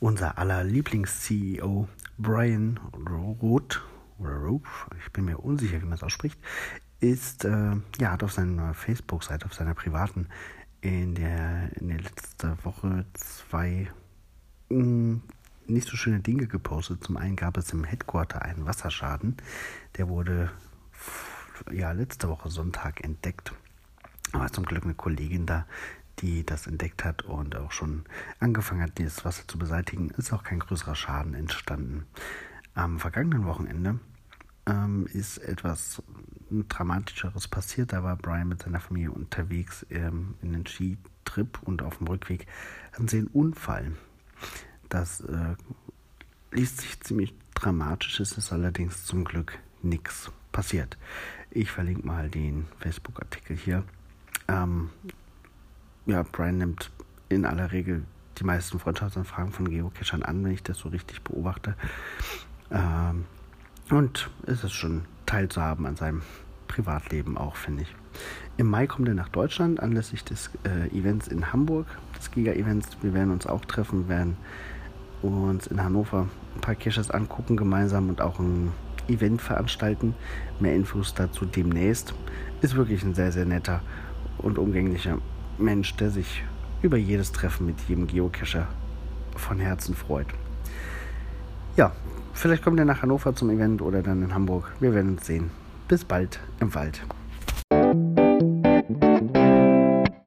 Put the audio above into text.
unser aller Lieblings-CEO Brian Roth, oder Roth, ich bin mir unsicher, wie man es ausspricht, ist, äh, ja, hat auf seiner Facebook-Seite, auf seiner privaten, in der, in der letzten Woche zwei mh, mm, nicht so schöne Dinge gepostet. Zum einen gab es im Headquarter einen Wasserschaden, der wurde ja letzte Woche Sonntag entdeckt. Aber zum Glück eine Kollegin da, die das entdeckt hat und auch schon angefangen hat, dieses Wasser zu beseitigen, ist auch kein größerer Schaden entstanden. Am vergangenen Wochenende ähm, ist etwas Dramatischeres passiert. Da war Brian mit seiner Familie unterwegs ähm, in den Skitrip und auf dem Rückweg hatten sie einen Unfall. Das äh, liest sich ziemlich dramatisch, es ist allerdings zum Glück nichts passiert. Ich verlinke mal den Facebook-Artikel hier. Ähm, ja, Brian nimmt in aller Regel die meisten Freundschaftsanfragen von Geocachern an, wenn ich das so richtig beobachte. Ähm, und es ist schon teilzuhaben an seinem Privatleben auch, finde ich. Im Mai kommt er nach Deutschland anlässlich des äh, Events in Hamburg, des Giga-Events. Wir werden uns auch treffen, werden uns in Hannover ein paar Caches angucken gemeinsam und auch ein Event veranstalten. Mehr Infos dazu demnächst. Ist wirklich ein sehr, sehr netter und umgänglicher Mensch, der sich über jedes Treffen mit jedem Geocacher von Herzen freut. Ja, vielleicht kommt er nach Hannover zum Event oder dann in Hamburg. Wir werden uns sehen. Bis bald im Wald.